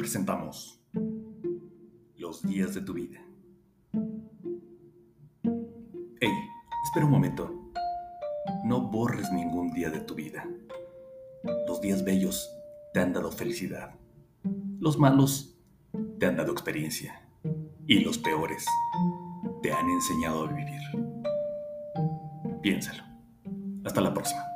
presentamos los días de tu vida. Hey, espera un momento. No borres ningún día de tu vida. Los días bellos te han dado felicidad. Los malos te han dado experiencia. Y los peores te han enseñado a vivir. Piénsalo. Hasta la próxima.